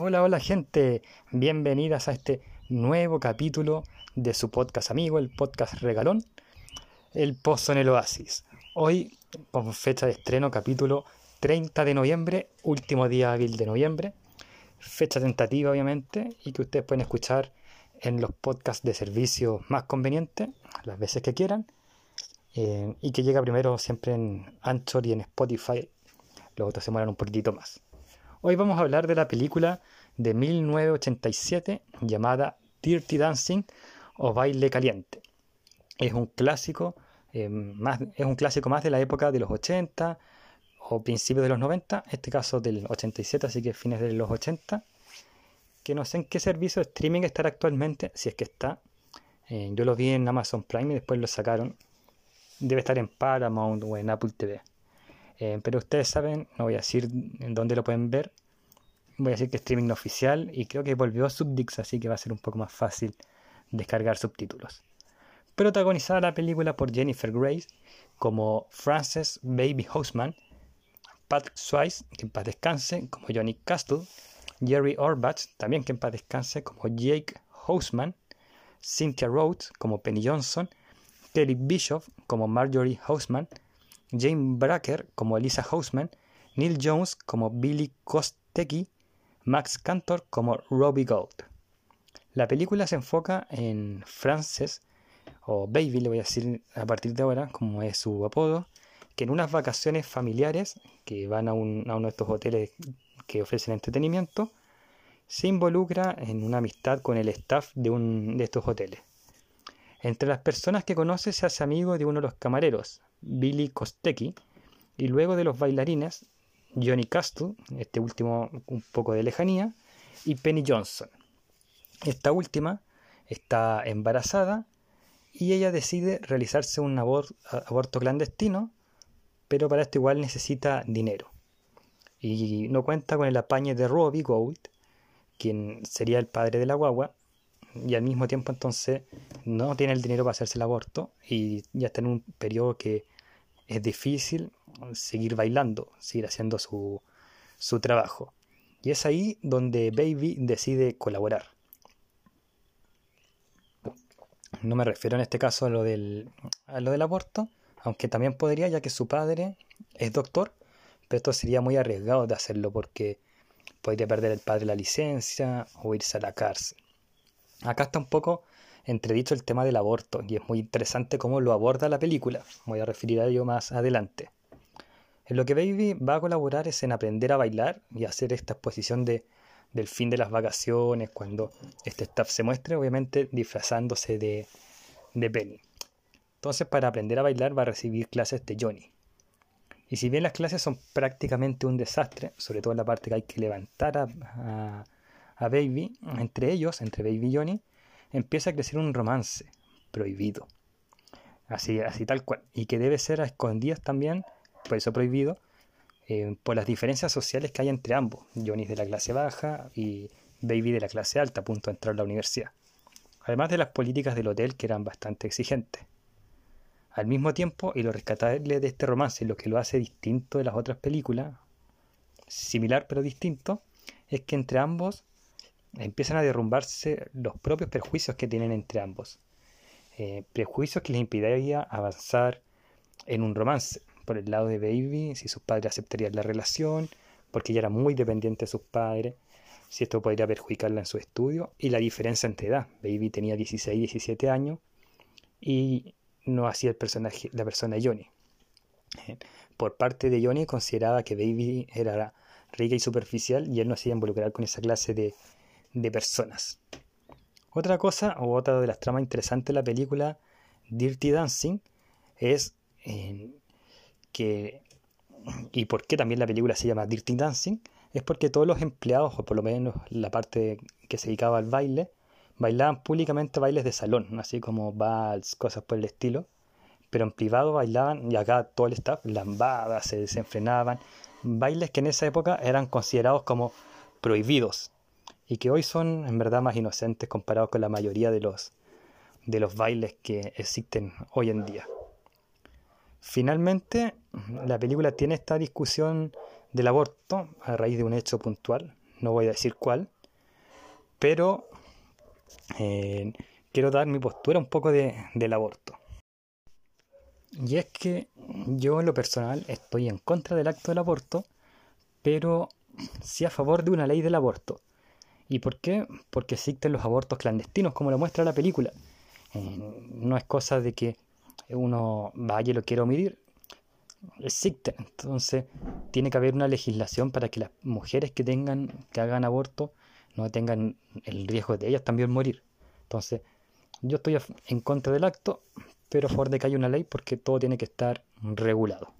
Hola, hola gente, bienvenidas a este nuevo capítulo de su podcast amigo, el podcast Regalón, El Pozo en el Oasis. Hoy, con fecha de estreno, capítulo 30 de noviembre, último día hábil de noviembre, fecha tentativa obviamente, y que ustedes pueden escuchar en los podcasts de servicio más convenientes, las veces que quieran, eh, y que llega primero siempre en Anchor y en Spotify, los otros se mueran un poquitito más. Hoy vamos a hablar de la película de 1987 llamada Dirty Dancing o Baile Caliente. Es un clásico, eh, más, es un clásico más de la época de los 80 o principios de los 90, en este caso del 87, así que fines de los 80, que no sé en qué servicio de streaming estará actualmente, si es que está. Eh, yo lo vi en Amazon Prime y después lo sacaron. Debe estar en Paramount o en Apple TV. Eh, pero ustedes saben, no voy a decir en dónde lo pueden ver. Voy a decir que streaming oficial y creo que volvió a Subdix, así que va a ser un poco más fácil descargar subtítulos. Protagonizada la película por Jennifer Grace como Frances Baby Houseman, Patrick Swayze, que en paz descanse, como Johnny Castle, Jerry Orbach, también que en paz descanse, como Jake Houseman, Cynthia Rhodes como Penny Johnson, Kelly Bishop como Marjorie Houseman, Jane Bracker como Elisa Houseman, Neil Jones como Billy Kostecki, Max Cantor como Robbie Gold. La película se enfoca en Frances, o Baby le voy a decir a partir de ahora, como es su apodo, que en unas vacaciones familiares, que van a, uno de estos hoteles que ofrecen entretenimiento, se involucra en una amistad con el staff de, un, de estos hoteles. Entre las personas que conoce se hace amigo de uno de los camareros, Billy Kostecki, y luego de los bailarines, Johnny Castle, este último un poco de lejanía, y Penny Johnson. Esta última está embarazada y ella decide realizarse un aborto clandestino, pero para esto igual necesita dinero. Y no cuenta con el apañe de Robbie Gould, quien sería el padre de la guagua, y al mismo tiempo entonces no tiene el dinero para hacerse el aborto y ya está en un periodo que es difícil seguir bailando, seguir haciendo su, su trabajo. Y es ahí donde Baby decide colaborar. No me refiero en este caso a lo del, a lo del aborto, aunque también podría, ya que su padre es doctor, pero esto sería muy arriesgado de hacerlo porque podría perder el padre la licencia o irse a la cárcel. Acá está un poco entredicho el tema del aborto y es muy interesante cómo lo aborda la película. Voy a referir a ello más adelante. En lo que Baby va a colaborar es en aprender a bailar y hacer esta exposición de, del fin de las vacaciones, cuando este staff se muestre, obviamente disfrazándose de, de Penny. Entonces, para aprender a bailar va a recibir clases de Johnny. Y si bien las clases son prácticamente un desastre, sobre todo en la parte que hay que levantar a a Baby, entre ellos, entre Baby y Johnny, empieza a crecer un romance prohibido. Así, así tal cual. Y que debe ser a escondidas también, por eso prohibido, eh, por las diferencias sociales que hay entre ambos. Johnny es de la clase baja y Baby de la clase alta, a punto de entrar a la universidad. Además de las políticas del hotel que eran bastante exigentes. Al mismo tiempo, y lo rescatable de este romance, lo que lo hace distinto de las otras películas, similar pero distinto, es que entre ambos empiezan a derrumbarse los propios prejuicios que tienen entre ambos. Eh, prejuicios que les impediría avanzar en un romance. Por el lado de Baby, si sus padres aceptarían la relación, porque ella era muy dependiente de sus padres, si esto podría perjudicarla en su estudio, y la diferencia entre edad. Baby tenía 16, 17 años y no hacía el personaje, la persona Johnny. Eh, por parte de Johnny consideraba que Baby era rica y superficial y él no se iba a involucrar con esa clase de de personas. Otra cosa, o otra de las tramas interesantes de la película Dirty Dancing, es eh, que, y por qué también la película se llama Dirty Dancing, es porque todos los empleados, o por lo menos la parte que se dedicaba al baile, bailaban públicamente bailes de salón, así como vals, cosas por el estilo, pero en privado bailaban, y acá todo el staff, lambadas, se desenfrenaban, bailes que en esa época eran considerados como prohibidos, y que hoy son en verdad más inocentes comparados con la mayoría de los, de los bailes que existen hoy en día. Finalmente, la película tiene esta discusión del aborto a raíz de un hecho puntual, no voy a decir cuál, pero eh, quiero dar mi postura un poco de, del aborto. Y es que yo en lo personal estoy en contra del acto del aborto, pero sí a favor de una ley del aborto. ¿Y por qué? Porque existen los abortos clandestinos, como lo muestra la película. Eh, no es cosa de que uno vaya y lo quiera omitir. Existe. Entonces, tiene que haber una legislación para que las mujeres que tengan, que hagan aborto, no tengan el riesgo de ellas también morir. Entonces, yo estoy en contra del acto, pero a favor de que haya una ley porque todo tiene que estar regulado.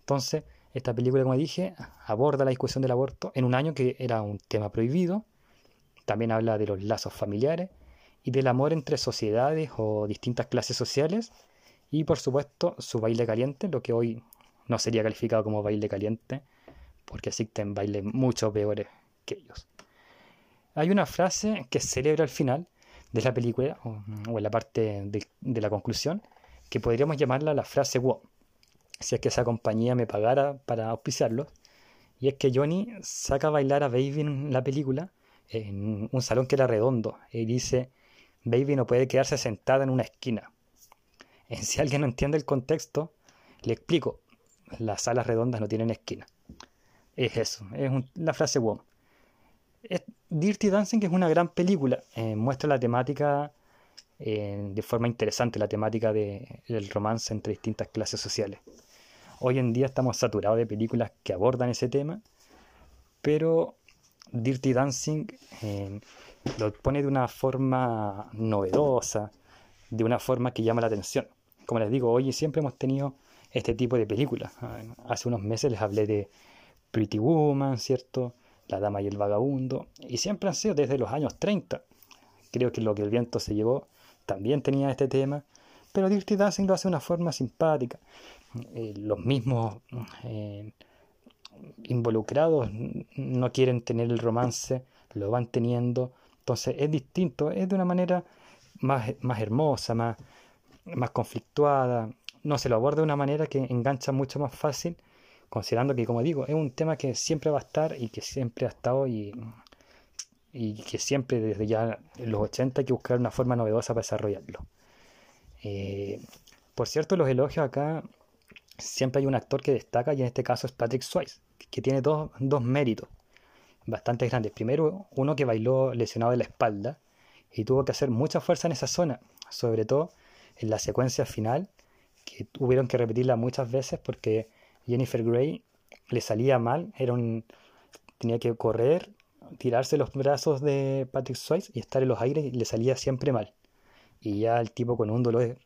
Entonces, esta película, como dije, aborda la discusión del aborto en un año que era un tema prohibido. También habla de los lazos familiares y del amor entre sociedades o distintas clases sociales. Y por supuesto, su baile caliente, lo que hoy no sería calificado como baile caliente, porque existen bailes mucho peores que ellos. Hay una frase que celebra al final de la película, o, en la parte de, la conclusión, que podríamos llamarla la frase wow, si es que esa compañía me pagara para auspiciarlo, y es que Johnny saca a bailar a Baby en la película, en un salón que era redondo, y dice, Baby no puede quedarse sentada en una esquina. En si alguien no entiende el contexto, le explico, las salas redondas no tienen esquina. Es eso, es la frase wow. Dirty Dancing es una gran película, eh, muestra la temática eh, de forma interesante, la temática del romance entre distintas clases sociales. Hoy en día estamos saturados de películas que abordan ese tema, pero Dirty Dancing eh, lo pone de una forma novedosa, de una forma que llama la atención. Como les digo, hoy siempre hemos tenido este tipo de películas. Hace unos meses les hablé de Pretty Woman, ¿cierto? La Dama y el Vagabundo, y siempre han sido desde los años 30. Creo que lo que el viento se llevó también tenía este tema, pero Dirty Dancing lo hace de una forma simpática. Eh, los mismos eh, involucrados no quieren tener el romance, lo van teniendo, entonces es distinto, es de una manera más, más hermosa, más, más conflictuada, no se lo aborda de una manera que engancha mucho más fácil considerando que, como digo, es un tema que siempre va a estar y que siempre ha estado y, y que siempre desde ya los 80 hay que buscar una forma novedosa para desarrollarlo. Eh, por cierto, los elogios acá siempre hay un actor que destaca y en este caso es Patrick Swayze, que tiene dos, dos méritos bastante grandes. Primero, uno que bailó lesionado de la espalda y tuvo que hacer mucha fuerza en esa zona, sobre todo en la secuencia final, que tuvieron que repetirla muchas veces porque Jennifer Grey le salía mal, era tenía que correr, tirarse los brazos de Patrick Swayze y estar en los aires y le salía siempre mal. Y ya el tipo con un dolor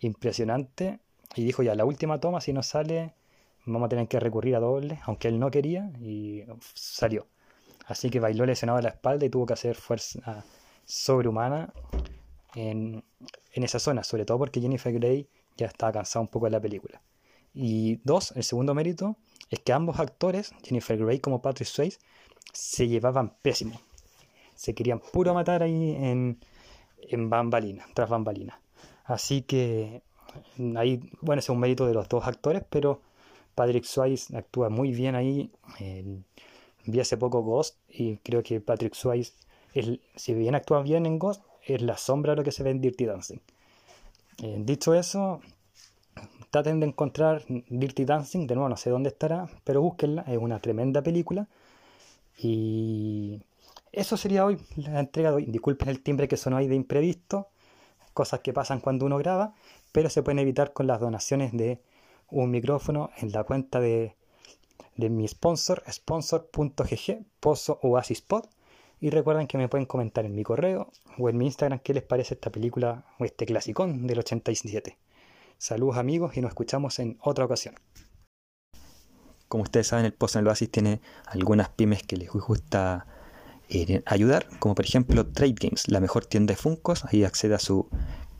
impresionante y dijo ya la última toma si no sale vamos a tener que recurrir a doble, aunque él no quería y salió. Así que bailó lesionado de la espalda y tuvo que hacer fuerza sobrehumana en, en esa zona, sobre todo porque Jennifer Grey ya estaba cansada un poco de la película. Y dos, el segundo mérito es que ambos actores, Jennifer Grey como Patrick Swayze, se llevaban pésimo. Se querían puro matar ahí en, en bambalina, tras bambalina. Así que ahí, bueno, es un mérito de los dos actores, pero Patrick Swayze actúa muy bien ahí. vi hace poco Ghost y creo que Patrick Swayze, si bien actúa bien en Ghost, es la sombra de lo que se ve en Dirty Dancing. Eh, dicho eso, traten de encontrar Dirty Dancing, de nuevo no sé dónde estará, pero búsquenla, es una tremenda película. Y eso sería hoy la entrega de hoy. Disculpen el timbre que sonó ahí de imprevisto, cosas que pasan cuando uno graba, pero se pueden evitar con las donaciones de un micrófono en la cuenta de, de mi sponsor, sponsor.gg, Pozo Oasis Pod. Y recuerden que me pueden comentar en mi correo o en mi Instagram qué les parece esta película o este clasicón del 87. Saludos amigos y nos escuchamos en otra ocasión. Como ustedes saben, el Pozo en el Oasis tiene algunas pymes que les gusta eh, ayudar, como por ejemplo Trade Games, la mejor tienda de Funcos. Ahí accede a su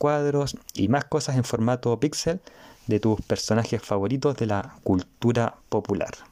cuadros y más cosas en formato pixel de tus personajes favoritos de la cultura popular.